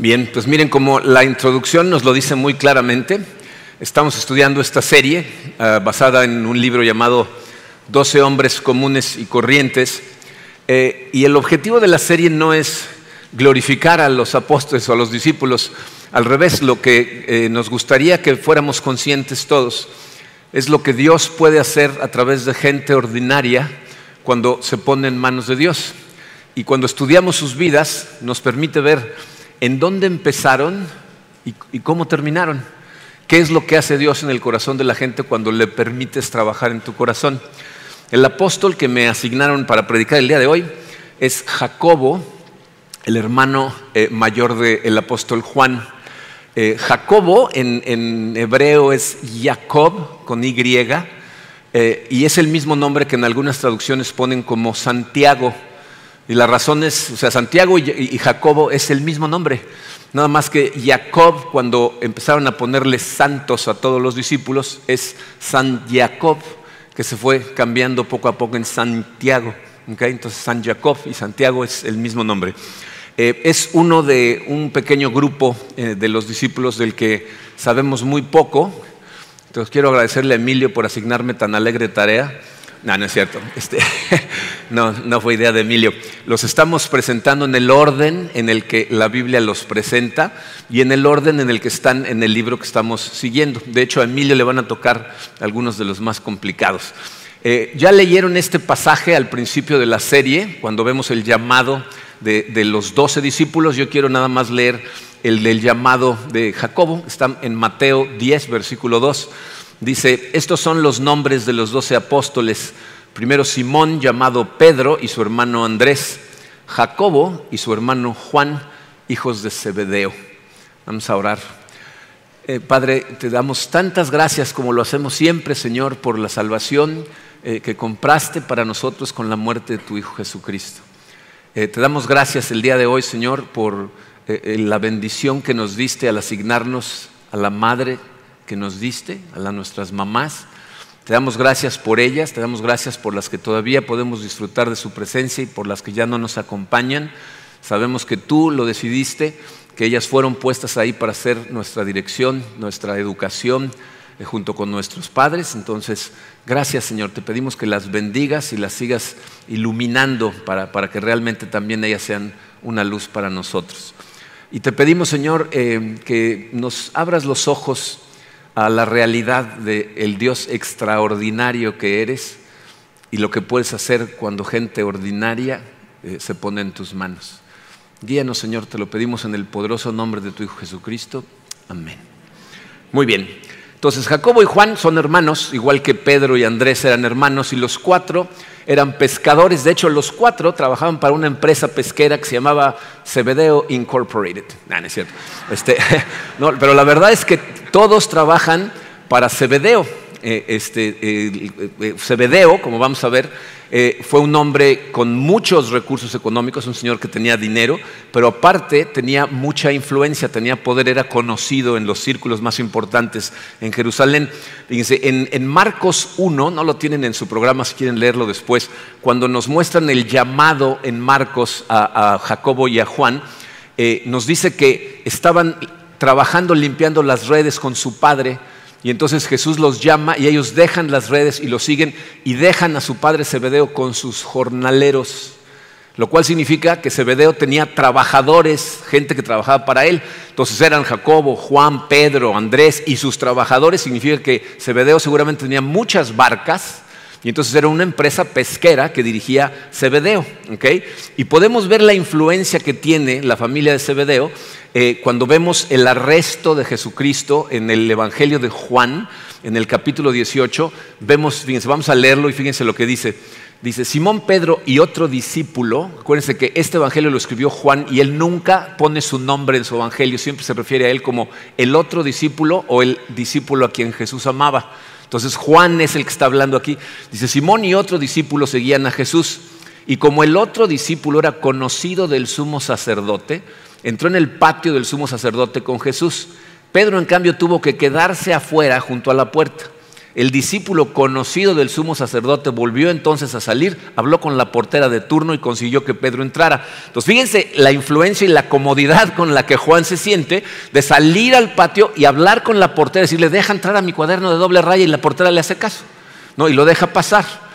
Bien, pues miren como la introducción nos lo dice muy claramente. Estamos estudiando esta serie uh, basada en un libro llamado 12 hombres comunes y corrientes. Eh, y el objetivo de la serie no es glorificar a los apóstoles o a los discípulos. Al revés, lo que eh, nos gustaría que fuéramos conscientes todos es lo que Dios puede hacer a través de gente ordinaria cuando se pone en manos de Dios. Y cuando estudiamos sus vidas nos permite ver en dónde empezaron y, cómo terminaron. ¿Qué es lo que hace Dios en el corazón de la gente cuando le permites trabajar en tu corazón? El apóstol que me asignaron para predicar el día de hoy es Jacobo, el hermano eh, mayor del apóstol Juan. Eh, Jacobo en, hebreo es Jacob con Y eh, y es el mismo nombre que en algunas traducciones ponen como Santiago. Y la razón es, o sea, Santiago y, Jacobo es el mismo nombre. Nada más que Jacob, cuando empezaron a ponerle santos a todos los discípulos, es San Jacob, que se fue cambiando poco a poco en Santiago. Entonces San Jacob y Santiago es el mismo nombre. Eh, es uno de un pequeño grupo eh, de los discípulos del que sabemos muy poco. Entonces quiero agradecerle a Emilio por asignarme tan alegre tarea. No, no es cierto. Este, no, no fue idea de Emilio. Los estamos presentando en el orden en el que la Biblia los presenta y en el orden en el que están en el libro que estamos siguiendo. De hecho, a Emilio le van a tocar algunos de los más complicados. Eh, ya leyeron este pasaje al principio de la serie, cuando vemos el llamado de, de los doce discípulos. Yo quiero nada más leer el del llamado de Jacobo. Está en Mateo 10, versículo 2. Dice, estos son los nombres de los doce apóstoles. Primero Simón, llamado Pedro, y su hermano Andrés. Jacobo y su hermano Juan, hijos de Zebedeo. Vamos a orar. Eh, Padre, te damos tantas gracias como lo hacemos siempre, Señor, por la salvación eh, que compraste para nosotros con la muerte de tu Hijo Jesucristo. Eh, te damos gracias el día de hoy, Señor, por la bendición que nos diste al asignarnos a la Madre que nos diste, a nuestras mamás. Te damos gracias por ellas, te damos gracias por las que todavía podemos disfrutar de su presencia y por las que ya no nos acompañan. Sabemos que tú lo decidiste, que ellas fueron puestas ahí para ser nuestra dirección, nuestra educación, eh, junto con nuestros padres. Entonces, gracias Señor, te pedimos que las bendigas y las sigas iluminando para, para que realmente también ellas sean una luz para nosotros. Y te pedimos, Señor, eh, que nos abras los ojos a la realidad del Dios extraordinario que eres y lo que puedes hacer cuando gente ordinaria eh, se pone en tus manos. Guíanos, Señor, te lo pedimos en el poderoso nombre de tu Hijo Jesucristo. Amén. Muy bien. Entonces, Jacobo y Juan son hermanos, igual que Pedro y Andrés eran hermanos, y los cuatro eran pescadores. De hecho, los cuatro trabajaban para una empresa pesquera que se llamaba Cebedeo Incorporated. No, no es cierto. Este, no, pero la verdad es que todos trabajan para Cebedeo. Eh, este, Cebedeo, como vamos a ver, eh, fue un hombre con muchos recursos económicos, un señor que tenía dinero, pero aparte tenía mucha influencia, tenía poder, era conocido en los círculos más importantes en Jerusalén. Fíjense, en, Marcos 1, no lo tienen en su programa si quieren leerlo después, cuando nos muestran el llamado en Marcos a, Jacobo y a Juan, eh, nos dice que estaban trabajando limpiando las redes con su padre. Y entonces Jesús los llama y ellos dejan las redes y lo siguen y dejan a su padre Zebedeo con sus jornaleros. Lo cual significa que Zebedeo tenía trabajadores, gente que trabajaba para él. Entonces eran Jacobo, Juan, Pedro, Andrés y sus trabajadores. Significa que Zebedeo seguramente tenía muchas barcas y entonces era una empresa pesquera que dirigía Cebedeo. Y podemos ver la influencia que tiene la familia de Cebedeo eh, cuando vemos el arresto de Jesucristo en el Evangelio de Juan, en el capítulo 18. Vemos, fíjense, vamos a leerlo y fíjense lo que dice. Dice, Simón Pedro y otro discípulo, acuérdense que este evangelio lo escribió Juan y él nunca pone su nombre en su evangelio, siempre se refiere a él como el otro discípulo o el discípulo a quien Jesús amaba. Entonces Juan es el que está hablando aquí. Dice, Simón y otro discípulo seguían a Jesús. Y como el otro discípulo era conocido del sumo sacerdote, entró en el patio del sumo sacerdote con Jesús. Pedro, en cambio, tuvo que quedarse afuera junto a la puerta. El discípulo conocido del sumo sacerdote volvió entonces a salir, habló con la portera de turno y consiguió que Pedro entrara. Entonces fíjense la influencia y la comodidad con la que Juan se siente de salir al patio y hablar con la portera, decirle, deja entrar a mi cuaderno de doble raya y la portera le hace caso, ¿no? Y lo deja pasar.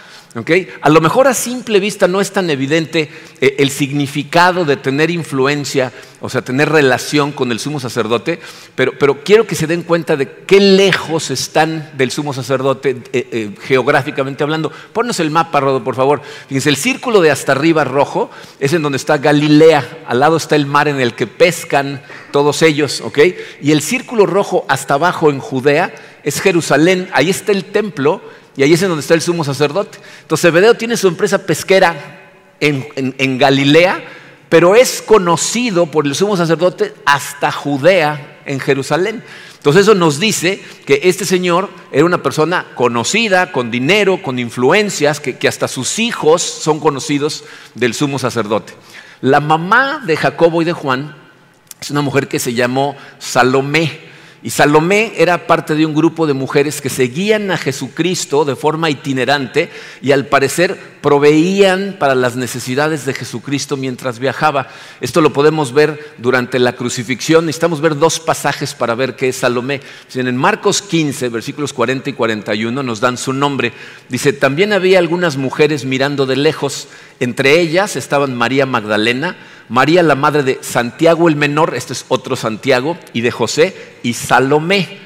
A lo mejor a simple vista no es tan evidente eh, el significado de tener influencia, o sea, tener relación con el sumo sacerdote, pero, quiero que se den cuenta de qué lejos están del sumo sacerdote eh, eh, geográficamente hablando. Ponnos el mapa, Rodo, por favor. Fíjense, el círculo de hasta arriba rojo es en donde está Galilea, al lado está el mar en el que pescan todos ellos, ¿ok? Y el círculo rojo hasta abajo en Judea es Jerusalén, ahí está el templo y ahí es en donde está el sumo sacerdote. Entonces Zebedeo tiene su empresa pesquera en, Galilea, pero es conocido por el sumo sacerdote hasta Judea, en Jerusalén. Entonces eso nos dice que este señor era una persona conocida, con dinero, con influencias, que, que hasta sus hijos son conocidos del sumo sacerdote. La mamá de Jacobo y de Juan es una mujer que se llamó Salomé. Y Salomé era parte de un grupo de mujeres que seguían a Jesucristo de forma itinerante y al parecer proveían para las necesidades de Jesucristo mientras viajaba. Esto lo podemos ver durante la crucifixión. Necesitamos ver dos pasajes para ver qué es Salomé. En Marcos 15, versículos 40 y 41 nos dan su nombre. Dice, también había algunas mujeres mirando de lejos. Entre ellas estaban María Magdalena, María la madre de Santiago el menor, este es otro Santiago, y de José y Salomé.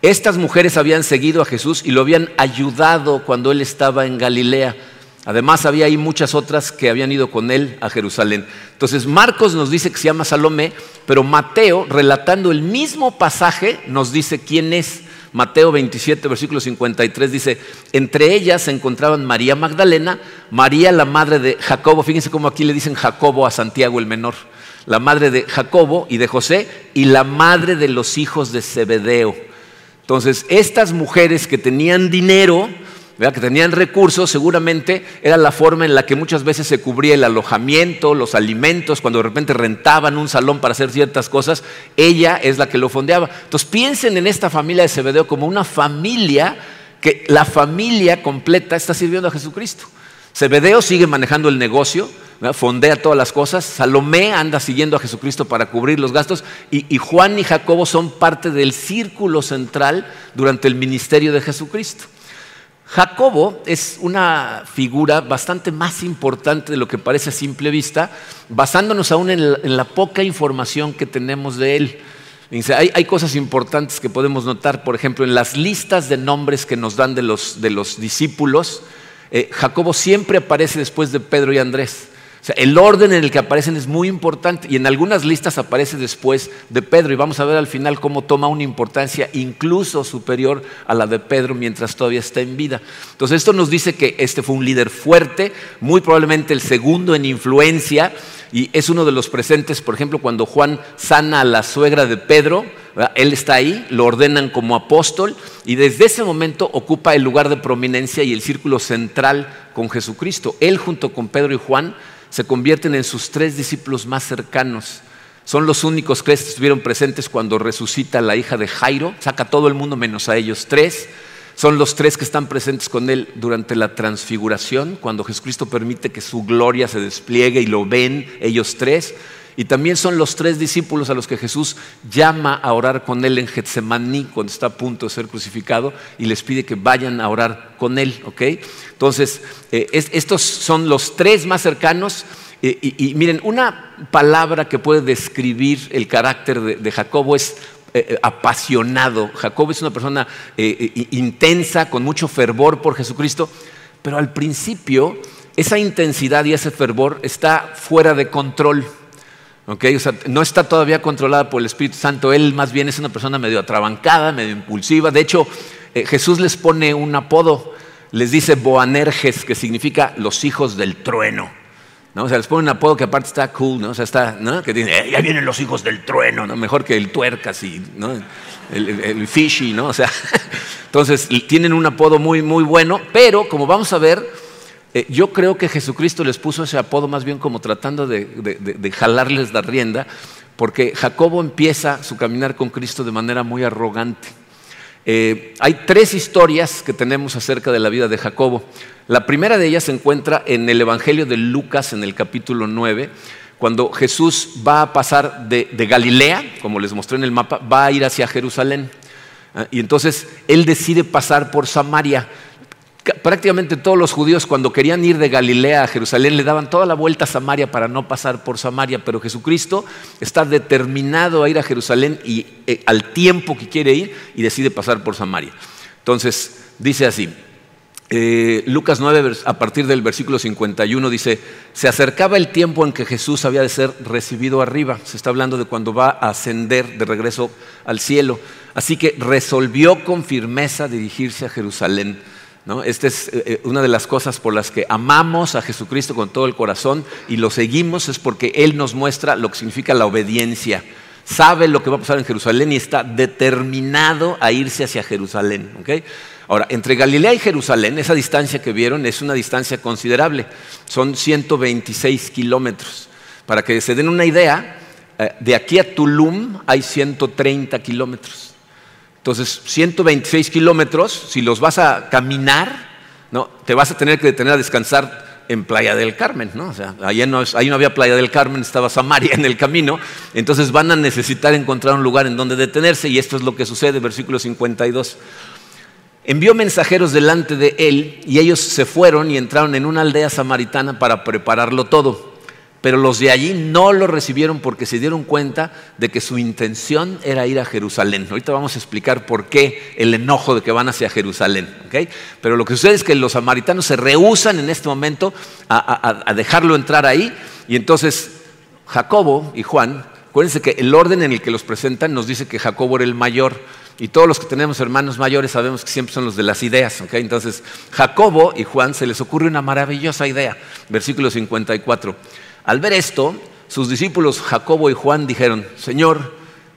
Estas mujeres habían seguido a Jesús y lo habían ayudado cuando él estaba en Galilea. Además había ahí muchas otras que habían ido con él a Jerusalén. Entonces Marcos nos dice que se llama Salomé, pero Mateo, relatando el mismo pasaje, nos dice quién es. Mateo 27, versículo 53 dice, entre ellas se encontraban María Magdalena, María la madre de Jacobo, fíjense cómo aquí le dicen Jacobo a Santiago el menor, la madre de Jacobo y de José y la madre de los hijos de Zebedeo. Entonces, estas mujeres que tenían dinero, que tenían recursos, seguramente era la forma en la que muchas veces se cubría el alojamiento, los alimentos, cuando de repente rentaban un salón para hacer ciertas cosas, ella es la que lo fondeaba. Entonces piensen en esta familia de Zebedeo como una familia que la familia completa está sirviendo a Jesucristo. Zebedeo sigue manejando el negocio, fondea todas las cosas, Salomé anda siguiendo a Jesucristo para cubrir los gastos y Juan y Jacobo son parte del círculo central durante el ministerio de Jesucristo. Jacobo es una figura bastante más importante de lo que parece a simple vista, basándonos aún en la, poca información que tenemos de él. hay, cosas importantes que podemos notar, por ejemplo, en las listas de nombres que nos dan de los, discípulos, eh, Jacobo siempre aparece después de Pedro y Andrés el orden en el que aparecen es muy importante y en algunas listas aparece después de Pedro y vamos a ver al final cómo toma una importancia incluso superior a la de Pedro mientras todavía está en vida. Entonces esto nos dice que este fue un líder fuerte, muy probablemente el segundo en influencia y es uno de los presentes, por ejemplo, cuando Juan sana a la suegra de Pedro, él está ahí, lo ordenan como apóstol y desde ese momento ocupa el lugar de prominencia y el círculo central con Jesucristo. Él junto con Pedro y Juan se convierten en sus tres discípulos más cercanos. Son los únicos que estuvieron presentes cuando resucita la hija de Jairo, saca todo el mundo menos a ellos tres. Son los tres que están presentes con él durante la transfiguración, cuando Jesucristo permite que su gloria se despliegue y lo ven ellos tres. Y también son los tres discípulos a los que Jesús llama a orar con él en Getsemaní cuando está a punto de ser crucificado y les pide que vayan a orar con él. Entonces, eh, estos son los tres más cercanos. Eh, y, miren, una palabra que puede describir el carácter de, Jacobo es eh, apasionado. Jacobo es una persona intensa, con mucho fervor por Jesucristo, pero al principio esa intensidad y ese fervor está fuera de control no está todavía controlada por el Espíritu Santo, él más bien es una persona medio atrabancada, medio impulsiva. De hecho, eh, Jesús les pone un apodo, les dice Boanerges, que significa los hijos del trueno. ¿no? O sea, les pone un apodo que aparte está cool, ¿no? O sea, está, ¿no? Que dice, eh, ya vienen los hijos del trueno, ¿no? Mejor que el tuercas y, ¿no? El, el, fishy, ¿no? O sea, entonces tienen un apodo muy, muy bueno, pero como vamos a ver, eh, yo creo que Jesucristo les puso ese apodo más bien como tratando de, jalarles la rienda, porque Jacobo empieza su caminar con Cristo de manera muy arrogante. Eh, hay tres historias que tenemos acerca de la vida de Jacobo. La primera de ellas se encuentra en el Evangelio de Lucas, en el capítulo 9, cuando Jesús va a pasar de, Galilea, como les mostré en el mapa, va a ir hacia Jerusalén. Ah, y entonces él decide pasar por Samaria. Prácticamente todos los judíos cuando querían ir de Galilea a Jerusalén le daban toda la vuelta a Samaria para no pasar por Samaria, pero Jesucristo está determinado a ir a Jerusalén y eh, al tiempo que quiere ir y decide pasar por Samaria. Entonces dice así, eh, Lucas 9, a partir del versículo 51, dice, se acercaba el tiempo en que Jesús había de ser recibido arriba. Se está hablando de cuando va a ascender de regreso al cielo. Así que resolvió con firmeza dirigirse a Jerusalén. Esta es eh, eh, una de las cosas por las que amamos a Jesucristo con todo el corazón y lo seguimos, es porque Él nos muestra lo que significa la obediencia. Sabe lo que va a pasar en Jerusalén y está determinado a irse hacia Jerusalén. Ahora, entre Galilea y Jerusalén, esa distancia que vieron es una distancia considerable. Son 126 kilómetros. Para que se den una idea, eh, de aquí a Tulum hay 130 kilómetros. Entonces, 126 kilómetros, si los vas a caminar, ¿no? te vas a tener que detener a descansar en Playa del Carmen, ¿no? O sea, ahí no, ahí no, había Playa del Carmen, estaba Samaria en el camino, entonces van a necesitar encontrar un lugar en donde detenerse y esto es lo que sucede, versículo 52 envió mensajeros delante de él y ellos se fueron y entraron en una aldea samaritana para prepararlo todo. Pero los de allí no lo recibieron porque se dieron cuenta de que su intención era ir a Jerusalén. Ahorita vamos a explicar por qué el enojo de que van hacia Jerusalén. Pero lo que sucede es que los samaritanos se rehusan en este momento a, dejarlo entrar ahí. Y entonces Jacobo y Juan, acuérdense que el orden en el que los presentan nos dice que Jacobo era el mayor. Y todos los que tenemos hermanos mayores sabemos que siempre son los de las ideas. Entonces, Jacobo y Juan se les ocurre una maravillosa idea. Versículo 54. Al ver esto, sus discípulos Jacobo y Juan dijeron, Señor,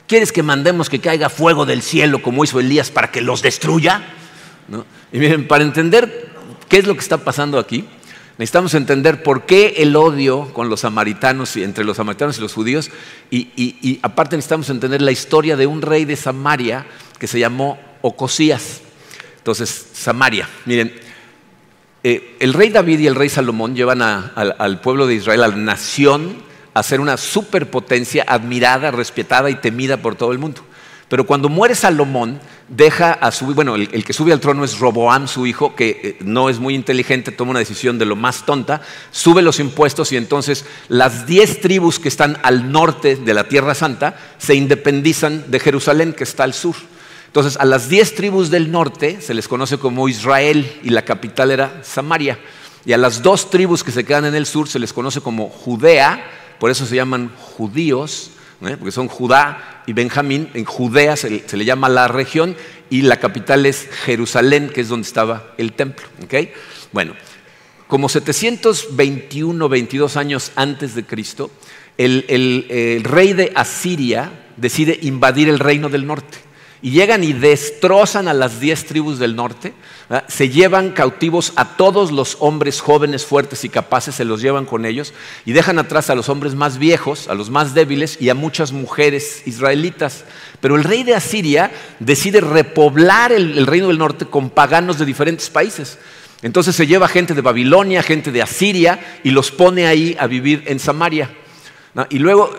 ¿quieres que mandemos que caiga fuego del cielo como hizo Elías para que los destruya? Y miren, para entender qué es lo que está pasando aquí, necesitamos entender por qué el odio con los samaritanos y entre los samaritanos y los judíos, y, y aparte necesitamos entender la historia de un rey de Samaria que se llamó Ocosías. Entonces, Samaria. Miren, eh, el rey David y el rey Salomón llevan al pueblo de Israel, a la nación, a ser una superpotencia admirada, respetada y temida por todo el mundo. Pero cuando muere Salomón, deja a su, bueno, el, que sube al trono es Roboam, su hijo, que eh, no es muy inteligente, toma una decisión de lo más tonta, sube los impuestos y entonces las diez tribus que están al norte de la Tierra Santa se independizan de Jerusalén, que está al sur. Entonces, a las diez tribus del norte se les conoce como Israel y la capital era Samaria. Y a las dos tribus que se quedan en el sur se les conoce como Judea, por eso se llaman judíos, porque son Judá y Benjamín. En Judea se, le llama la región y la capital es Jerusalén, que es donde estaba el templo. Bueno, como 721, 22 años antes de Cristo, el rey de Asiria decide invadir el reino del norte y llegan y destrozan a las diez tribus del norte, se llevan cautivos a todos los hombres jóvenes, fuertes y capaces, se los llevan con ellos y dejan atrás a los hombres más viejos, a los más débiles y a muchas mujeres israelitas. Pero el rey de Asiria decide repoblar el, reino del norte con paganos de diferentes países. Entonces se lleva gente de Babilonia, gente de Asiria y los pone ahí a vivir en Samaria. Y luego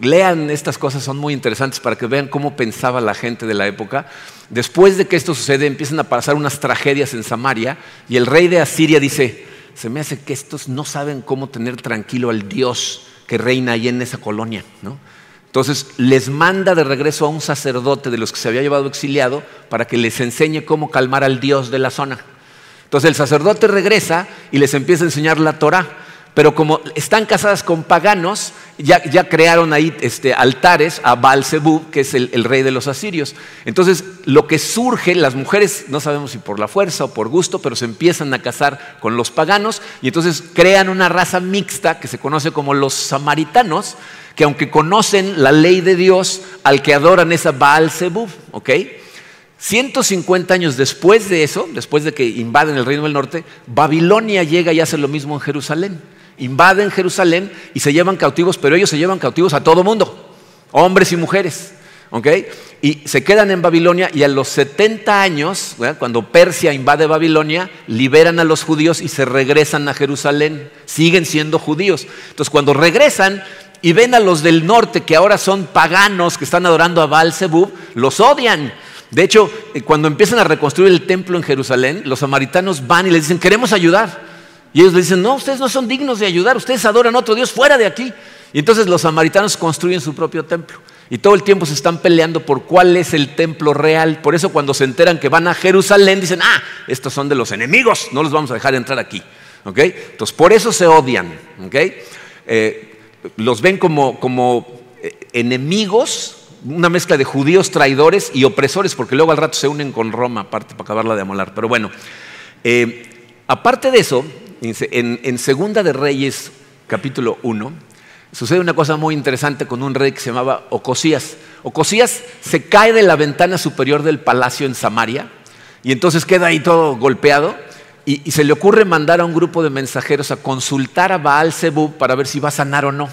lean estas cosas, son muy interesantes para que vean cómo pensaba la gente de la época. Después de que esto sucede, empiezan a pasar unas tragedias en Samaria y el rey de Asiria dice, se me hace que estos no saben cómo tener tranquilo al Dios que reina ahí en esa colonia. Entonces les manda de regreso a un sacerdote de los que se había llevado exiliado para que les enseñe cómo calmar al Dios de la zona. Entonces el sacerdote regresa y les empieza a enseñar la Torah pero como están casadas con paganos, ya, crearon ahí este, altares a Baal que es el, rey de los asirios. Entonces, lo que surge, las mujeres, no sabemos si por la fuerza o por gusto, pero se empiezan a casar con los paganos y entonces crean una raza mixta que se conoce como los samaritanos, que aunque conocen la ley de Dios, al que adoran es a Baal ¿ok? 150 años después de eso, después de que invaden el reino del norte, Babilonia llega y hace lo mismo en Jerusalén invaden Jerusalén y se llevan cautivos, pero ellos se llevan cautivos a todo mundo, hombres y mujeres. ¿ok? Y se quedan en Babilonia y a los 70 años, cuando Persia invade Babilonia, liberan a los judíos y se regresan a Jerusalén. Siguen siendo judíos. Entonces cuando regresan y ven a los del norte que ahora son paganos, que están adorando a Baal Zebub, los odian. De hecho, eh, cuando empiezan a reconstruir el templo en Jerusalén, los samaritanos van y les dicen, queremos ayudar. Y ellos le dicen, no, ustedes no son dignos de ayudar, ustedes adoran a otro Dios fuera de aquí. Y entonces los samaritanos construyen su propio templo. Y todo el tiempo se están peleando por cuál es el templo real. Por eso cuando se enteran que van a Jerusalén dicen, ah, estos son de los enemigos, no los vamos a dejar entrar aquí. Entonces por eso se odian. Eh, los ven como, como eh, enemigos, una mezcla de judíos traidores y opresores, porque luego al rato se unen con Roma, aparte, para acabarla de amolar. Pero bueno, eh, aparte de eso, en, Segunda de Reyes, capítulo 1, sucede una cosa muy interesante con un rey que se llamaba Ocosías. Ocosías se cae de la ventana superior del palacio en Samaria y entonces queda ahí todo golpeado y, se le ocurre mandar a un grupo de mensajeros a consultar a Baal Zebub para ver si va a sanar o no.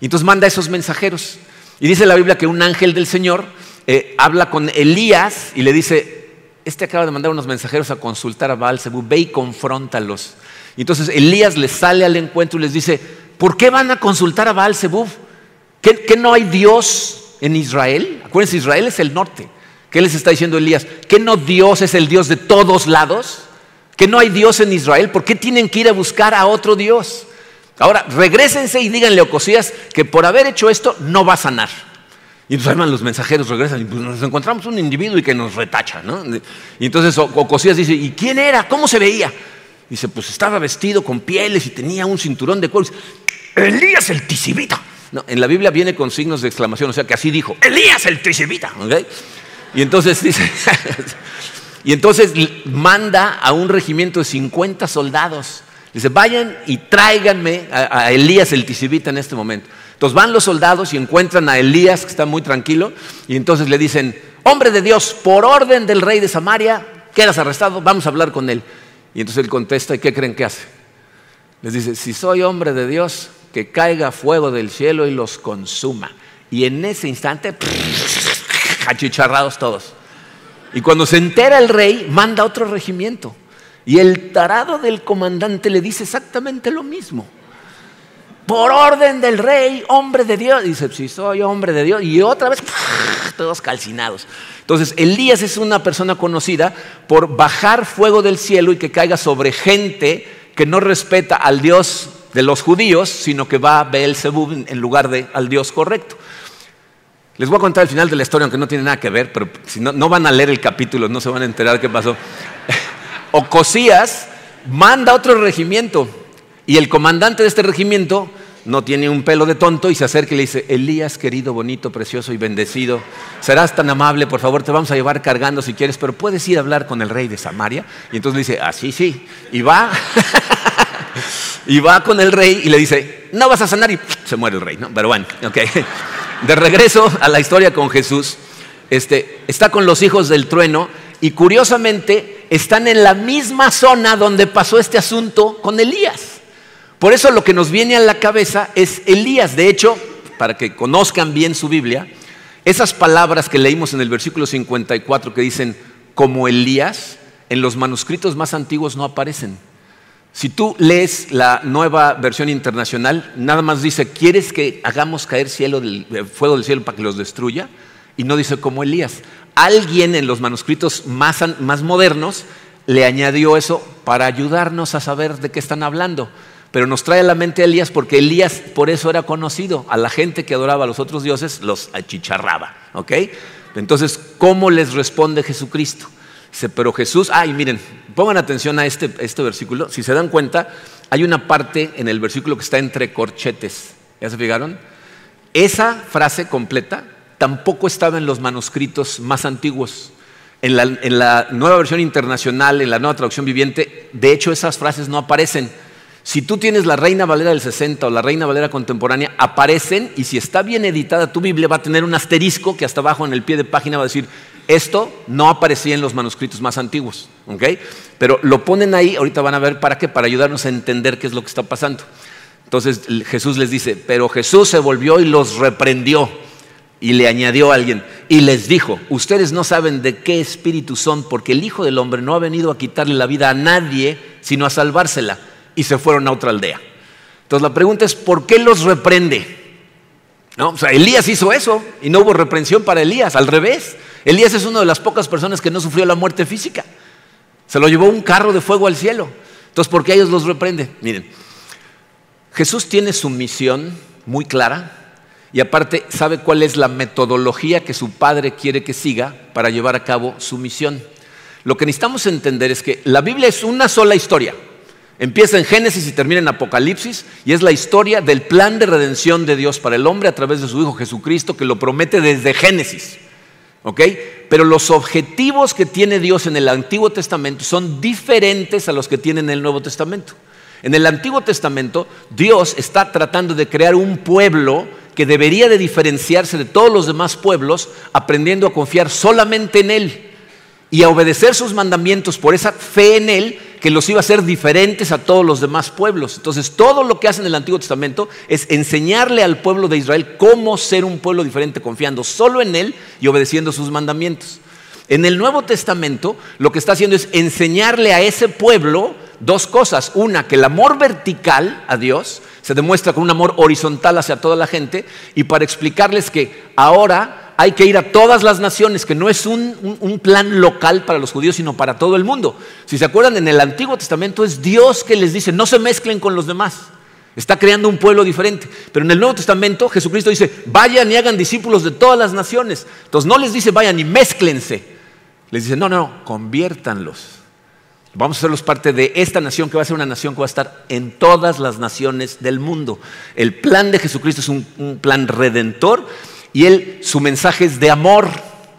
Y entonces manda a esos mensajeros. Y dice la Biblia que un ángel del Señor eh, habla con Elías y le dice, este acaba de mandar unos mensajeros a consultar a Baal Zebub, ve y confróntalos. Y entonces Elías les sale al encuentro y les dice, ¿Por qué van a consultar a Baal Zebub? ¿Que, no hay Dios en Israel? Acuérdense, Israel es el norte. ¿Qué les está diciendo Elías? ¿Que no Dios es el Dios de todos lados? ¿Que no hay Dios en Israel? ¿Por qué tienen que ir a buscar a otro Dios? Ahora, regresense y díganle a Ocosías que por haber hecho esto no va a sanar. Y entonces además los mensajeros regresan y pues nos encontramos un individuo y que nos retacha. ¿no? Y entonces Ocosías dice, ¿y quién era? ¿Cómo se veía? Dice, pues estaba vestido con pieles y tenía un cinturón de cuero. Elías el tisibita. No, en la Biblia viene con signos de exclamación, o sea que así dijo, Elías el tisibita. Y entonces dice, y entonces manda a un regimiento de 50 soldados. Dice, vayan y tráiganme a, Elías el tisibita en este momento. Entonces van los soldados y encuentran a Elías, que está muy tranquilo, y entonces le dicen, hombre de Dios, por orden del rey de Samaria, quedas arrestado, vamos a hablar con él. Y entonces él contesta, ¿y qué creen que hace? Les dice, si soy hombre de Dios, que caiga fuego del cielo y los consuma. Y en ese instante, achicharrados todos. Y cuando se entera el rey, manda otro regimiento. Y el tarado del comandante le dice exactamente lo mismo. Por orden del rey, hombre de Dios. Dice, si soy hombre de Dios. Y otra vez, todos calcinados. Entonces, Elías es una persona conocida por bajar fuego del cielo y que caiga sobre gente que no respeta al Dios de los judíos, sino que va a Beelzebub en lugar de al Dios correcto. Les voy a contar el final de la historia, aunque no tiene nada que ver, pero si no, no van a leer el capítulo, no se van a enterar qué pasó. Ocosías manda otro regimiento y el comandante de este regimiento no tiene un pelo de tonto y se acerca y le dice, Elías, querido, bonito, precioso y bendecido, serás tan amable, por favor, te vamos a llevar cargando si quieres, pero puedes ir a hablar con el rey de Samaria. Y entonces le dice, así, ah, sí, y va. Y va con el rey y le dice, no vas a sanar y se muere el rey, ¿no? Pero bueno, ok. De regreso a la historia con Jesús, este, está con los hijos del trueno y curiosamente están en la misma zona donde pasó este asunto con Elías. Por eso lo que nos viene a la cabeza es Elías. De hecho, para que conozcan bien su Biblia, esas palabras que leímos en el versículo 54 que dicen como Elías, en los manuscritos más antiguos no aparecen. Si tú lees la nueva versión internacional, nada más dice, ¿quieres que hagamos caer cielo del, eh, fuego del cielo para que los destruya? Y no dice como Elías. Alguien en los manuscritos más, más modernos le añadió eso para ayudarnos a saber de qué están hablando. Pero nos trae a la mente a Elías porque Elías por eso era conocido. A la gente que adoraba a los otros dioses los achicharraba. ¿ok? Entonces, ¿cómo les responde Jesucristo? Dice, pero Jesús, ay, miren, pongan atención a este, este versículo. Si se dan cuenta, hay una parte en el versículo que está entre corchetes. ¿Ya se fijaron? Esa frase completa tampoco estaba en los manuscritos más antiguos. En la, en la, nueva versión internacional, en la nueva traducción viviente, de hecho esas frases no aparecen. Si tú tienes la Reina Valera del 60 o la Reina Valera contemporánea, aparecen y si está bien editada tu Biblia va a tener un asterisco que hasta abajo en el pie de página va a decir, esto no aparecía en los manuscritos más antiguos, ¿ok? Pero lo ponen ahí, ahorita van a ver para qué, para ayudarnos a entender qué es lo que está pasando. Entonces Jesús les dice, pero Jesús se volvió y los reprendió. Y le añadió a alguien, y les dijo, ustedes no saben de qué espíritu son, porque el Hijo del Hombre no ha venido a quitarle la vida a nadie, sino a salvársela. Y se fueron a otra aldea. Entonces la pregunta es, ¿por qué los reprende? ¿No? O sea, Elías hizo eso y no hubo reprensión para Elías, al revés. Elías es una de las pocas personas que no sufrió la muerte física. Se lo llevó un carro de fuego al cielo. Entonces, ¿por qué ellos los reprende? Miren, Jesús tiene su misión muy clara y aparte sabe cuál es la metodología que su Padre quiere que siga para llevar a cabo su misión. Lo que necesitamos entender es que la Biblia es una sola historia. Empieza en Génesis y termina en Apocalipsis y es la historia del plan de redención de Dios para el hombre a través de su Hijo Jesucristo que lo promete desde Génesis. ¿Ok? Pero los objetivos que tiene Dios en el Antiguo Testamento son diferentes a los que tiene en el Nuevo Testamento. En el Antiguo Testamento Dios está tratando de crear un pueblo que debería de diferenciarse de todos los demás pueblos, aprendiendo a confiar solamente en Él y a obedecer sus mandamientos por esa fe en Él que los iba a hacer diferentes a todos los demás pueblos. Entonces, todo lo que hace en el Antiguo Testamento es enseñarle al pueblo de Israel cómo ser un pueblo diferente, confiando solo en Él y obedeciendo sus mandamientos. En el Nuevo Testamento, lo que está haciendo es enseñarle a ese pueblo dos cosas. Una, que el amor vertical a Dios se demuestra con un amor horizontal hacia toda la gente y para explicarles que ahora hay que ir a todas las naciones, que no es un, plan local para los judíos, sino para todo el mundo. Si se acuerdan, en el Antiguo Testamento es Dios que les dice, no se mezclen con los demás. Está creando un pueblo diferente. Pero en el Nuevo Testamento Jesucristo dice, vayan y hagan discípulos de todas las naciones. Entonces no les dice, vayan y mézclense. Les dice, no, no, no, conviértanlos. Vamos a hacerlos parte de esta nación que va a ser una nación que va a estar en todas las naciones del mundo. El plan de Jesucristo es un plan redentor y él, su mensaje es de amor,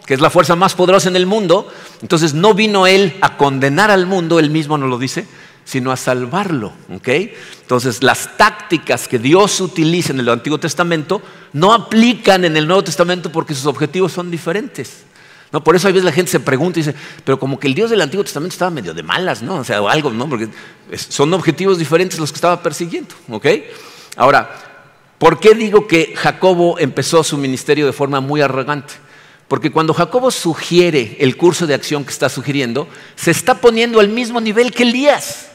que es la fuerza más poderosa en el mundo. Entonces no vino él a condenar al mundo, él mismo no lo dice, sino a salvarlo. Entonces las tácticas que Dios utiliza en el Antiguo Testamento no aplican en el Nuevo Testamento porque sus objetivos son diferentes. ¿No? Por eso a veces la gente se pregunta y dice, pero como que el Dios del Antiguo Testamento estaba medio de malas, ¿no? O sea, o algo, ¿no? Porque son objetivos diferentes los que estaba persiguiendo, ¿ok? Ahora, ¿Por qué digo que Jacobo empezó su ministerio de forma muy arrogante? Porque cuando Jacobo sugiere el curso de acción que está sugiriendo, se está poniendo al mismo nivel que Elías.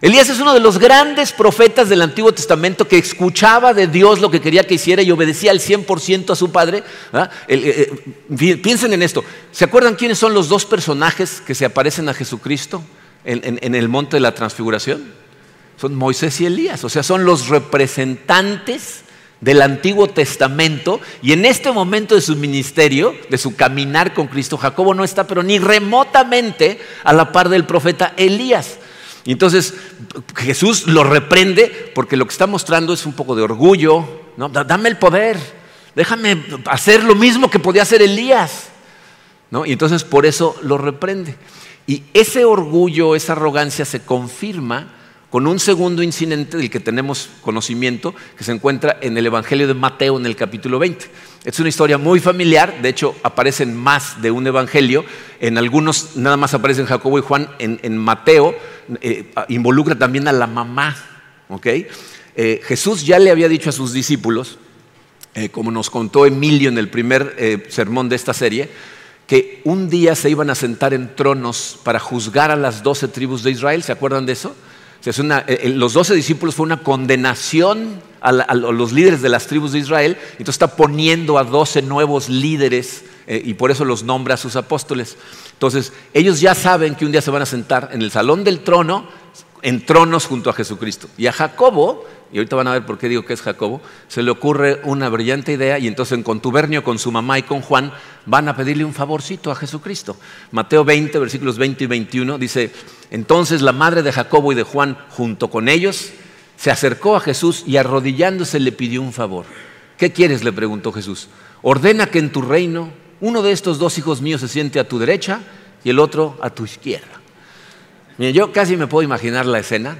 Elías es uno de los grandes profetas del Antiguo Testamento que escuchaba de Dios lo que quería que hiciera y obedecía al 100% a su padre. Eh, eh, piensen en esto. ¿Se acuerdan quiénes son los dos personajes que se aparecen a Jesucristo en el monte de la transfiguración? Son Moisés y Elías, o sea, son los representantes del Antiguo Testamento y en este momento de su ministerio, de su caminar con Cristo, Jacobo no está, pero ni remotamente a la par del profeta Elías. Y entonces Jesús lo reprende porque lo que está mostrando es un poco de orgullo, ¿no? dame el poder, déjame hacer lo mismo que podía hacer Elías. ¿no? Y entonces por eso lo reprende. Y ese orgullo, esa arrogancia se confirma con un segundo incidente del que tenemos conocimiento, que se encuentra en el Evangelio de Mateo en el capítulo 20. Es una historia muy familiar, de hecho aparecen más de un Evangelio, en algunos nada más aparecen Jacobo y Juan, en, Mateo eh, involucra también a la mamá. Eh, Jesús ya le había dicho a sus discípulos, eh, como nos contó Emilio en el primer sermón de esta serie, que un día se iban a sentar en tronos para juzgar a las doce tribus de Israel, ¿se acuerdan de eso? Eh, eh, los doce discípulos fue una condenación a, los líderes de las tribus de Israel, entonces está poniendo a doce nuevos líderes eh, y por eso los nombra a sus apóstoles. Entonces, ellos ya saben que un día se van a sentar en el salón del trono, en tronos junto a Jesucristo. Y a Jacobo, y ahorita van a ver por qué digo que es Jacobo, se le ocurre una brillante idea y entonces en contubernio con su mamá y con Juan van a pedirle un favorcito a Jesucristo. Mateo 20, versículos 20 y 21 dice, entonces la madre de Jacobo y de Juan junto con ellos se acercó a Jesús y arrodillándose le pidió un favor. ¿Qué quieres? le preguntó Jesús. Ordena que en tu reino uno de estos dos hijos míos se siente a tu derecha y el otro a tu izquierda. Yo casi me puedo imaginar la escena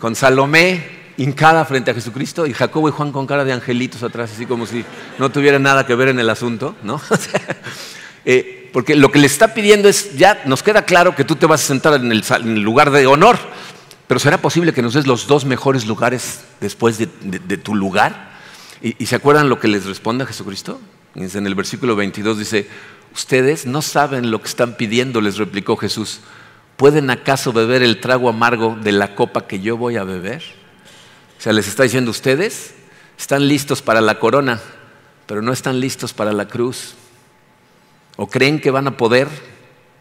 con Salomé hincada frente a Jesucristo y Jacobo y Juan con cara de angelitos atrás, así como si no tuviera nada que ver en el asunto, ¿no? Eh, porque lo que le está pidiendo es, ya nos queda claro que tú te vas a sentar en el, lugar de honor, pero ¿será posible que nos des los dos mejores lugares después de, tu lugar? ¿Y, se acuerdan lo que les responde a Jesucristo? En el versículo 22 dice, ustedes no saben lo que están pidiendo, les replicó Jesús. ¿Pueden acaso beber el trago amargo de la copa que yo voy a beber? O sea, les está diciendo, ustedes están listos para la corona, pero no están listos para la cruz. ¿O creen que van a poder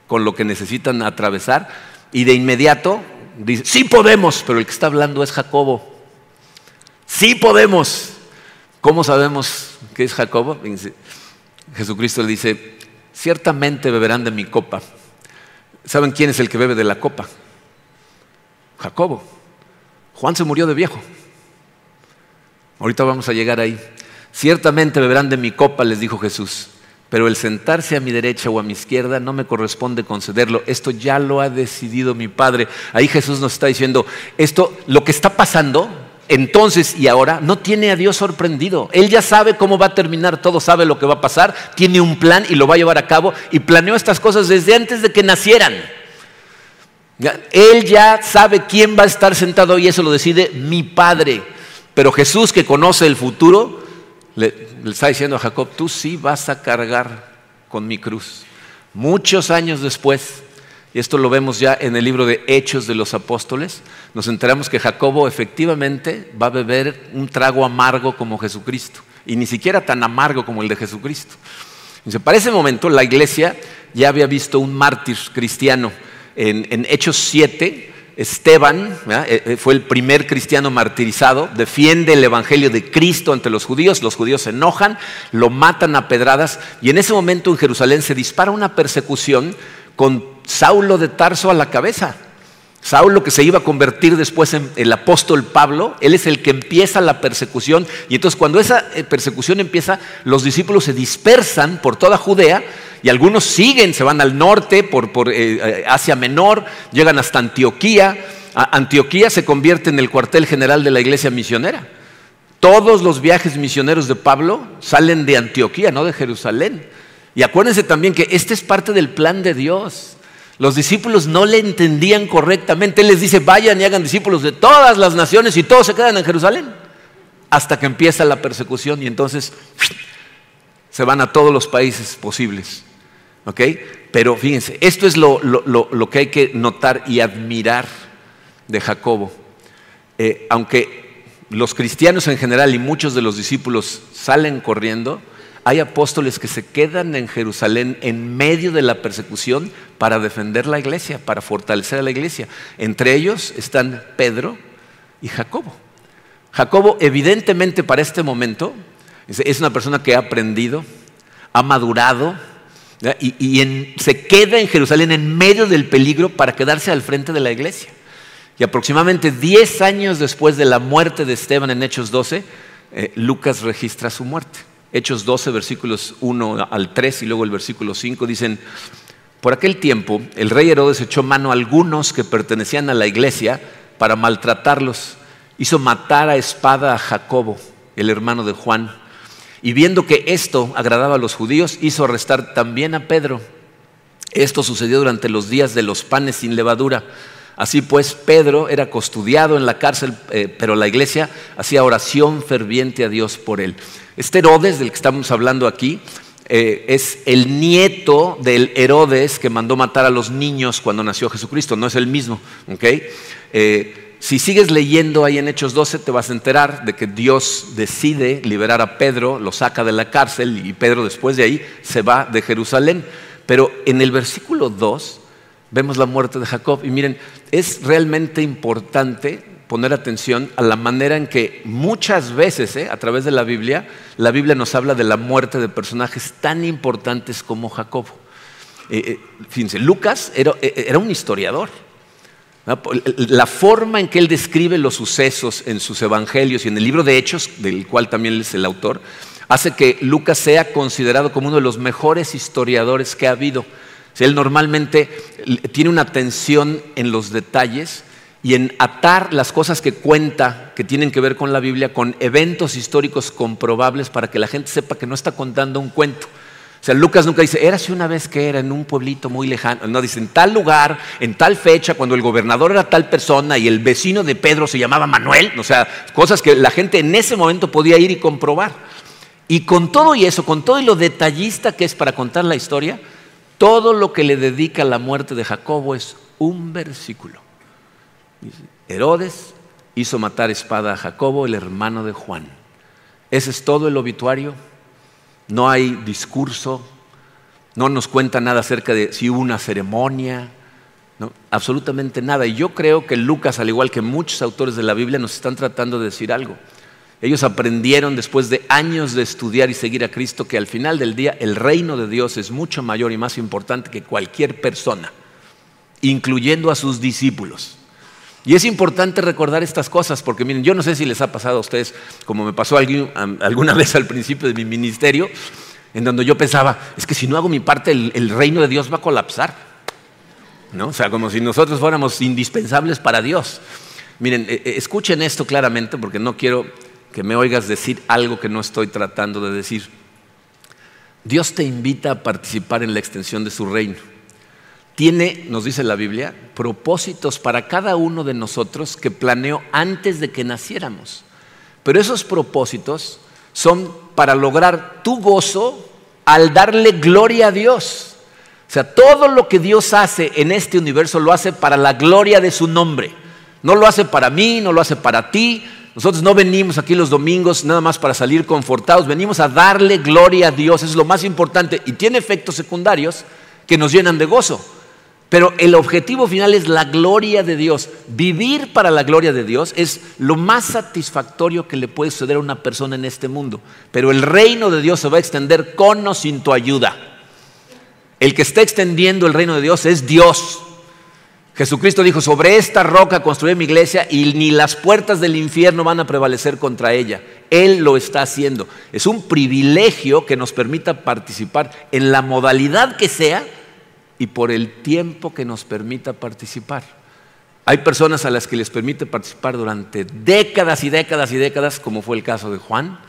con lo que necesitan atravesar? Y de inmediato dice, sí podemos, pero el que está hablando es Jacobo. Sí podemos. ¿Cómo sabemos que es Jacobo? Jesucristo le dice, ciertamente beberán de mi copa. ¿Saben quién es el que bebe de la copa? Jacobo. Juan se murió de viejo. Ahorita vamos a llegar ahí. Ciertamente beberán de mi copa, les dijo Jesús, pero el sentarse a mi derecha o a mi izquierda no me corresponde concederlo. Esto ya lo ha decidido mi Padre. Ahí Jesús nos está diciendo, esto, lo que está pasando, entonces y ahora no tiene a Dios sorprendido. Él ya sabe cómo va a terminar todo, sabe lo que va a pasar, tiene un plan y lo va a llevar a cabo y planeó estas cosas desde antes de que nacieran. Él ya sabe quién va a estar sentado y eso lo decide mi Padre. Pero Jesús que conoce el futuro, le, está diciendo a Jacob, tú sí vas a cargar con mi cruz. Muchos años después, y esto lo vemos ya en el libro de Hechos de los Apóstoles, nos enteramos que Jacobo efectivamente va a beber un trago amargo como Jesucristo, y ni siquiera tan amargo como el de Jesucristo. Entonces, para ese momento la iglesia ya había visto un mártir cristiano. En, en Hechos 7, Esteban eh, eh, fue el primer cristiano martirizado, defiende el evangelio de Cristo ante los judíos, los judíos se enojan, lo matan a pedradas y en ese momento en Jerusalén se dispara una persecución con Saulo de Tarso a la cabeza. Saulo que se iba a convertir después en el apóstol Pablo, él es el que empieza la persecución y entonces cuando esa eh, persecución empieza, los discípulos se dispersan por toda Judea y algunos siguen, se van al norte por, eh, eh, Asia Menor, llegan hasta Antioquía. Antioquía se convierte en el cuartel general de la iglesia misionera. Todos los viajes misioneros de Pablo salen de Antioquía, no de Jerusalén. Y acuérdense también que este es parte del plan de Dios. Los discípulos no le entendían correctamente. Él les dice, vayan y hagan discípulos de todas las naciones y todos se quedan en Jerusalén. Hasta que empieza la persecución y entonces se van a todos los países posibles. ¿Ok? Pero fíjense, esto es lo, que hay que notar y admirar de Jacobo. Eh, aunque los cristianos en general y muchos de los discípulos salen corriendo, hay apóstoles que se quedan en Jerusalén en medio de la persecución para defender la iglesia, para fortalecer a la iglesia. Entre ellos están Pedro y Jacobo. Jacobo evidentemente para este momento es una persona que ha aprendido, ha madurado, y, se queda en Jerusalén en medio del peligro para quedarse al frente de la iglesia. Y aproximadamente 10 años después de la muerte de Esteban en Hechos 12, eh, Lucas registra su muerte. Hechos 12, versículos 1 al 3 y luego el versículo 5 dicen, por aquel tiempo el rey Herodes echó mano a algunos que pertenecían a la iglesia para maltratarlos. Hizo matar a espada a Jacobo, el hermano de Juan y viendo que esto agradaba a los judíos, hizo arrestar también a Pedro. Esto sucedió durante los días de los panes sin levadura. Así pues, Pedro era custodiado en la cárcel, eh, pero la iglesia hacía oración ferviente a Dios por él. Este Herodes, del que estamos hablando aquí, eh, es el nieto del Herodes que mandó matar a los niños cuando nació Jesucristo, no es el mismo. Eh, si sigues leyendo ahí en Hechos 12, te vas a enterar de que Dios decide liberar a Pedro, lo saca de la cárcel y Pedro después de ahí se va de Jerusalén. Pero en el versículo 2 vemos la muerte de Jacob. Y miren, es realmente importante poner atención a la manera en que muchas veces, ¿eh? a través de la Biblia, la Biblia nos habla de la muerte de personajes tan importantes como Jacob. Eh, eh, fíjense, Lucas era un historiador. La forma en que él describe los sucesos en sus evangelios y en el libro de Hechos, del cual también es el autor, hace que Lucas sea considerado como uno de los mejores historiadores que ha habido. Él normalmente tiene una atención en los detalles y en atar las cosas que cuenta que tienen que ver con la Biblia con eventos históricos comprobables para que la gente sepa que no está contando un cuento o sea, Lucas nunca dice, érase una vez que era en un pueblito muy lejano. No, dice, en tal lugar, en tal fecha, cuando el gobernador era tal persona y el vecino de Pedro se llamaba Manuel. O sea, cosas que la gente en ese momento podía ir y comprobar. Y con todo y eso, con todo y lo detallista que es para contar la historia, todo lo que le dedica la muerte de Jacobo es un versículo. Herodes hizo matar espada a Jacobo, el hermano de Juan. Ese es todo el obituario. No hay discurso, no nos cuenta nada acerca de si hubo una ceremonia, absolutamente nada. Y yo creo que Lucas, al igual que muchos autores de la Biblia, nos están tratando de decir algo. Ellos aprendieron después de años de estudiar y seguir a Cristo que al final del día el reino de Dios es mucho mayor y más importante que cualquier persona, incluyendo a sus discípulos. Y es importante recordar estas cosas porque miren, yo no sé si les ha pasado a ustedes, como me pasó alguna vez al principio de mi ministerio, en donde yo pensaba, es que si no hago mi parte, el, reino de Dios va a colapsar. ¿No? O sea, como si nosotros fuéramos indispensables para Dios. Miren, eh, eh, escuchen esto claramente porque no quiero que me oigas decir algo que no estoy tratando de decir. Dios te invita a participar en la extensión de su reino. Tiene, nos dice la Biblia, propósitos para cada uno de nosotros que planeó antes de que naciéramos. Pero esos propósitos son para lograr tu gozo al darle gloria a Dios. O sea, todo lo que Dios hace en este universo lo hace para la gloria de su nombre. No lo hace para mí, no lo hace para ti. Nosotros no venimos aquí los domingos nada más para salir confortados, venimos a darle gloria a Dios, es lo más importante y tiene efectos secundarios que nos llenan de gozo. Pero el objetivo final es la gloria de Dios. Vivir para la gloria de Dios es lo más satisfactorio que le puede suceder a una persona en este mundo. Pero el reino de Dios se va a extender con o sin tu ayuda. El que está extendiendo el reino de Dios es Dios. Jesucristo dijo, sobre esta roca construiré mi iglesia y ni las puertas del infierno van a prevalecer contra ella. Él lo está haciendo. Es un privilegio que nos permita participar en la modalidad que sea y por el tiempo que nos permita participar. Hay personas a las que les permite participar durante décadas y décadas y décadas, como fue el caso de Juan,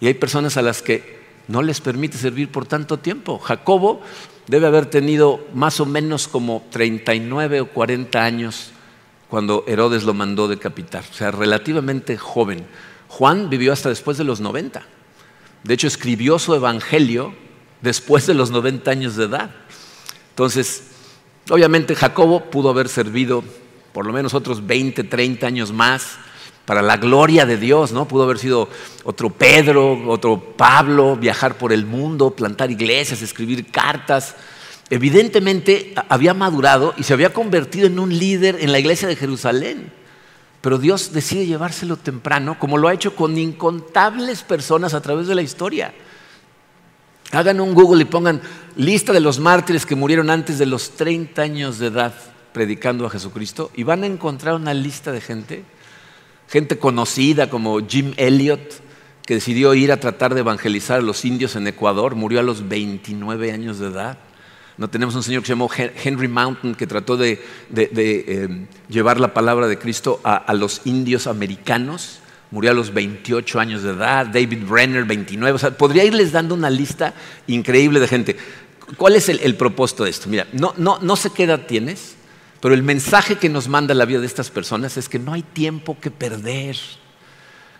y hay personas a las que no les permite servir por tanto tiempo. Jacobo debe haber tenido más o menos como 39 o 40 años cuando Herodes lo mandó decapitar, o sea, relativamente joven. Juan vivió hasta después de los 90. De hecho, escribió su evangelio después de los 90 años de edad. Entonces, obviamente Jacobo pudo haber servido por lo menos otros 20, 30 años más para la gloria de Dios, ¿no? Pudo haber sido otro Pedro, otro Pablo, viajar por el mundo, plantar iglesias, escribir cartas. Evidentemente había madurado y se había convertido en un líder en la iglesia de Jerusalén. Pero Dios decide llevárselo temprano, como lo ha hecho con incontables personas a través de la historia. Hagan un Google y pongan lista de los mártires que murieron antes de los 30 años de edad predicando a Jesucristo y van a encontrar una lista de gente, gente conocida como Jim Elliot, que decidió ir a tratar de evangelizar a los indios en Ecuador, murió a los 29 años de edad. No tenemos un señor que se llamó Henry Mountain que trató de, eh, llevar la palabra de Cristo a los indios americanos murió a los 28 años de edad, David Brenner 29, o sea, podría irles dando una lista increíble de gente. ¿Cuál es el, propósito de esto? Mira, no, no, no sé qué edad tienes, pero el mensaje que nos manda la vida de estas personas es que no hay tiempo que perder.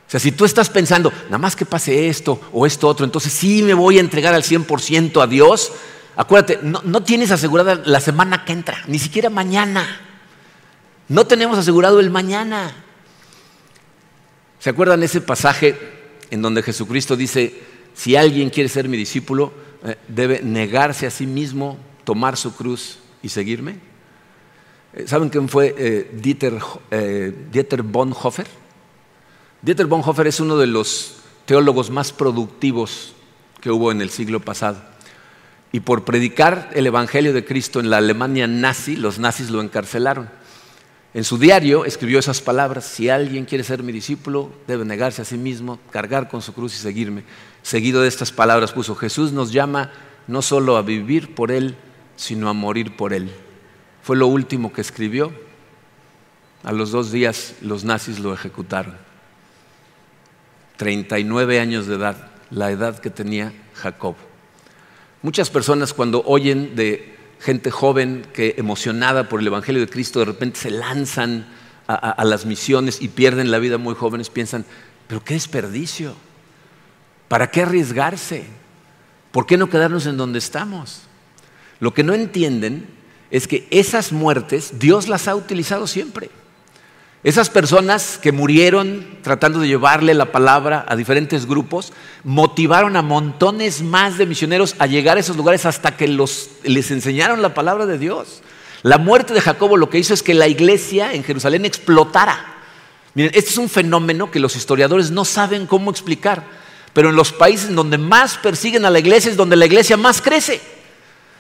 O sea, si tú estás pensando, nada más que pase esto o esto otro, entonces sí me voy a entregar al 100% a Dios, acuérdate, no, no tienes asegurada la semana que entra, ni siquiera mañana. No tenemos asegurado el mañana. ¿Se acuerdan ese pasaje en donde Jesucristo dice, si alguien quiere ser mi discípulo, eh, debe negarse a sí mismo, tomar su cruz y seguirme? Eh, ¿Saben quién fue eh, Dieter, Dieter Bonhoeffer? Dieter Bonhoeffer es uno de los teólogos más productivos que hubo en el siglo pasado. Y por predicar el Evangelio de Cristo en la Alemania nazi, los nazis lo encarcelaron. En su diario escribió esas palabras, si alguien quiere ser mi discípulo, debe negarse a sí mismo, cargar con su cruz y seguirme. Seguido de estas palabras puso, Jesús nos llama no solo a vivir por Él, sino a morir por Él. Fue lo último que escribió. A los dos días los nazis lo ejecutaron. 39 años de edad, la edad que tenía Jacob. Muchas personas cuando oyen de gente joven que emocionada por el Evangelio de Cristo de repente se lanzan a, las misiones y pierden la vida muy jóvenes, piensan, pero qué desperdicio. ¿Para qué arriesgarse? ¿Por qué no quedarnos en donde estamos? Lo que no entienden es que esas muertes Dios las ha utilizado siempre. Esas personas que murieron tratando de llevarle la palabra a diferentes grupos motivaron a montones más de misioneros a llegar a esos lugares hasta que les enseñaron la palabra de Dios. La muerte de Jacobo lo que hizo es que la iglesia en Jerusalén explotara. Miren, este es un fenómeno que los historiadores no saben cómo explicar, pero en los países donde más persiguen a la iglesia es donde la iglesia más crece.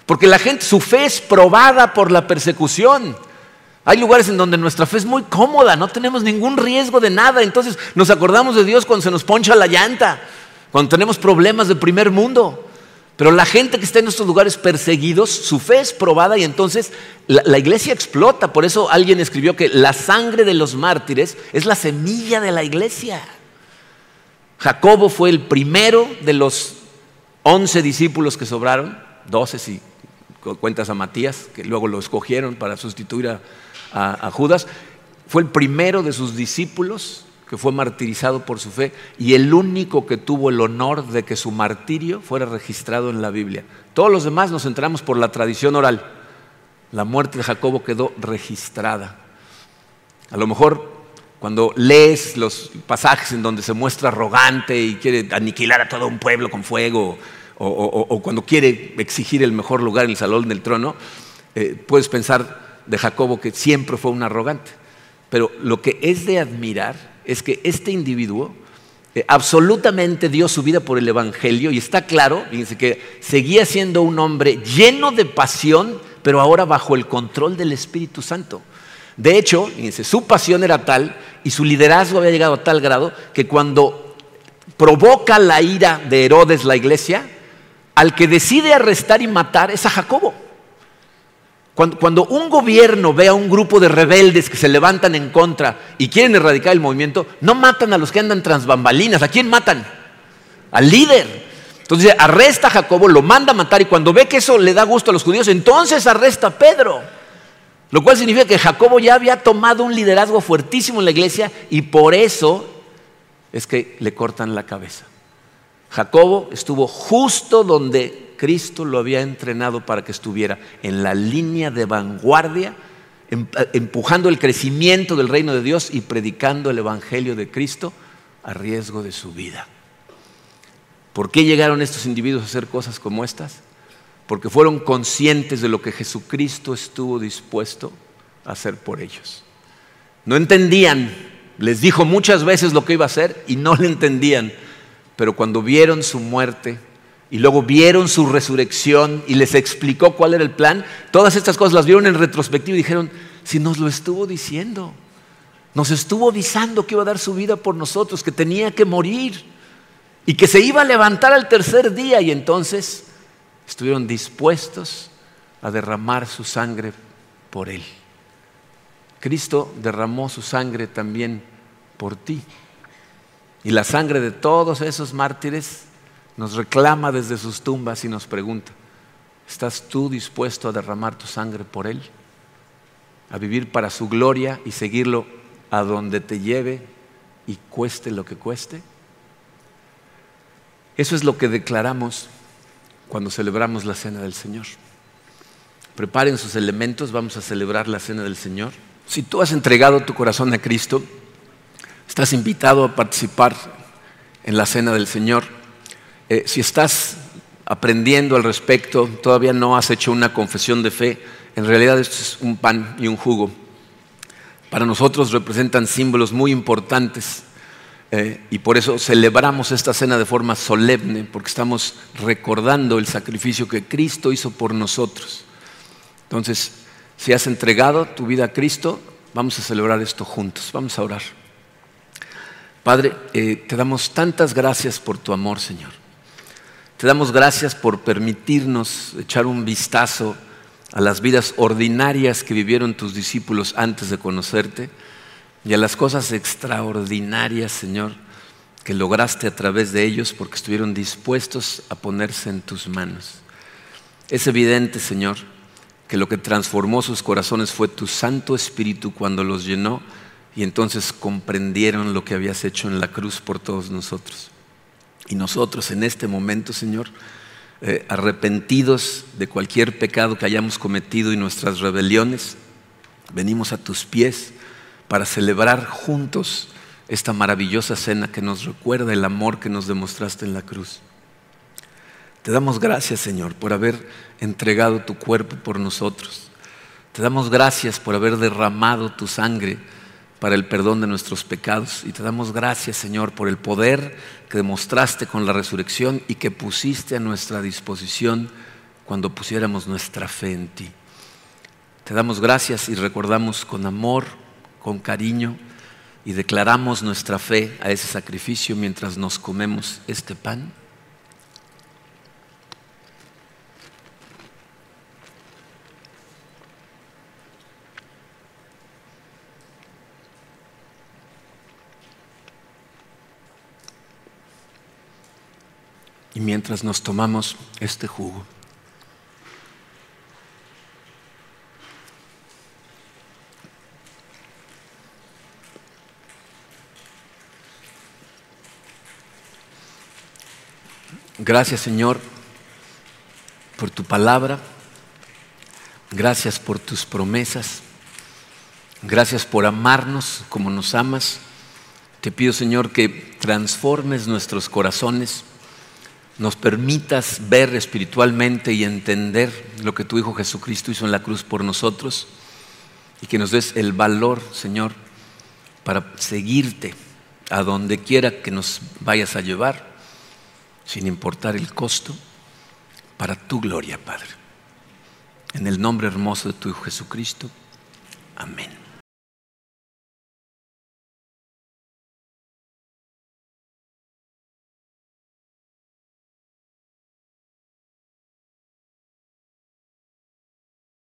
Porque la gente, su fe es probada por la persecución. Hay lugares en donde nuestra fe es muy cómoda, no tenemos ningún riesgo de nada. Entonces nos acordamos de Dios cuando se nos poncha la llanta, cuando tenemos problemas de primer mundo. Pero la gente que está en estos lugares perseguidos, su fe es probada y entonces la, la, iglesia explota. Por eso alguien escribió que la sangre de los mártires es la semilla de la iglesia. Jacobo fue el primero de los once discípulos que sobraron, doce si cuentas a Matías, que luego lo escogieron para sustituir a, a, Judas, fue el primero de sus discípulos que fue martirizado por su fe y el único que tuvo el honor de que su martirio fuera registrado en la Biblia. Todos los demás nos enteramos por la tradición oral. La muerte de Jacobo quedó registrada. A lo mejor cuando lees los pasajes en donde se muestra arrogante y quiere aniquilar a todo un pueblo con fuego, o, cuando quiere exigir el mejor lugar en el salón del trono, eh, puedes pensar de Jacobo que siempre fue un arrogante. Pero lo que es de admirar es que este individuo eh, absolutamente dio su vida por el Evangelio y está claro, fíjense que seguía siendo un hombre lleno de pasión, pero ahora bajo el control del Espíritu Santo. De hecho, fíjense, su pasión era tal y su liderazgo había llegado a tal grado que cuando provoca la ira de Herodes la iglesia, al que decide arrestar y matar es a Jacobo. Cuando, un gobierno ve a un grupo de rebeldes que se levantan en contra y quieren erradicar el movimiento, no matan a los que andan tras bambalinas. ¿A quién matan? Al líder. Entonces arresta a Jacobo, lo manda a matar y cuando ve que eso le da gusto a los judíos, entonces arresta a Pedro. Lo cual significa que Jacobo ya había tomado un liderazgo fuertísimo en la iglesia y por eso es que le cortan la cabeza. Jacobo estuvo justo donde Cristo lo había entrenado para que estuviera, en la línea de vanguardia, em, empujando el crecimiento del reino de Dios y predicando el Evangelio de Cristo a riesgo de su vida. ¿Por qué llegaron estos individuos a hacer cosas como estas? Porque fueron conscientes de lo que Jesucristo estuvo dispuesto a hacer por ellos. No entendían, les dijo muchas veces lo que iba a hacer y no le entendían pero cuando vieron su muerte y luego vieron su resurrección y les explicó cuál era el plan, todas estas cosas las vieron en retrospectiva y dijeron, si nos lo estuvo diciendo, nos estuvo avisando que iba a dar su vida por nosotros, que tenía que morir y que se iba a levantar al tercer día y entonces estuvieron dispuestos a derramar su sangre por él. Cristo derramó su sangre también por ti. Y la sangre de todos esos mártires nos reclama desde sus tumbas y nos pregunta, ¿estás tú dispuesto a derramar tu sangre por Él? A vivir para su gloria y seguirlo a donde te lleve y cueste lo que cueste? Eso es lo que declaramos cuando celebramos la cena del Señor. Preparen sus elementos, vamos a celebrar la cena del Señor. Si tú has entregado tu corazón a Cristo, Estás invitado a participar en la cena del Señor. Eh, si estás aprendiendo al respecto, todavía no has hecho una confesión de fe, en realidad esto es un pan y un jugo. Para nosotros representan símbolos muy importantes eh, y por eso celebramos esta cena de forma solemne, porque estamos recordando el sacrificio que Cristo hizo por nosotros. Entonces, si has entregado tu vida a Cristo, vamos a celebrar esto juntos, vamos a orar. Padre, eh, te damos tantas gracias por tu amor, Señor. Te damos gracias por permitirnos echar un vistazo a las vidas ordinarias que vivieron tus discípulos antes de conocerte y a las cosas extraordinarias, Señor, que lograste a través de ellos porque estuvieron dispuestos a ponerse en tus manos. Es evidente, Señor, que lo que transformó sus corazones fue tu Santo Espíritu cuando los llenó y entonces comprendieron lo que habías hecho en la cruz por todos nosotros. Y nosotros en este momento, Señor, eh, arrepentidos de cualquier pecado que hayamos cometido y nuestras rebeliones, venimos a tus pies para celebrar juntos esta maravillosa cena que nos recuerda el amor que nos demostraste en la cruz. Te damos gracias, Señor, por haber entregado tu cuerpo por nosotros. Te damos gracias por haber derramado tu sangre para el perdón de nuestros pecados. Y te damos gracias, Señor, por el poder que demostraste con la resurrección y que pusiste a nuestra disposición cuando pusiéramos nuestra fe en ti. Te damos gracias y recordamos con amor, con cariño y declaramos nuestra fe a ese sacrificio mientras nos comemos este pan. Y mientras nos tomamos este jugo, Gracias Señor por tu palabra. Gracias por tus promesas. Gracias por amarnos como nos amas. Te pido Señor que transformes nuestros corazones nos permitas ver espiritualmente y entender lo que tu Hijo Jesucristo hizo en la cruz por nosotros y que nos des el valor, Señor, para seguirte a donde quiera que nos vayas a llevar, sin importar el costo, para tu gloria, Padre. En el nombre hermoso de tu Hijo Jesucristo. Amén.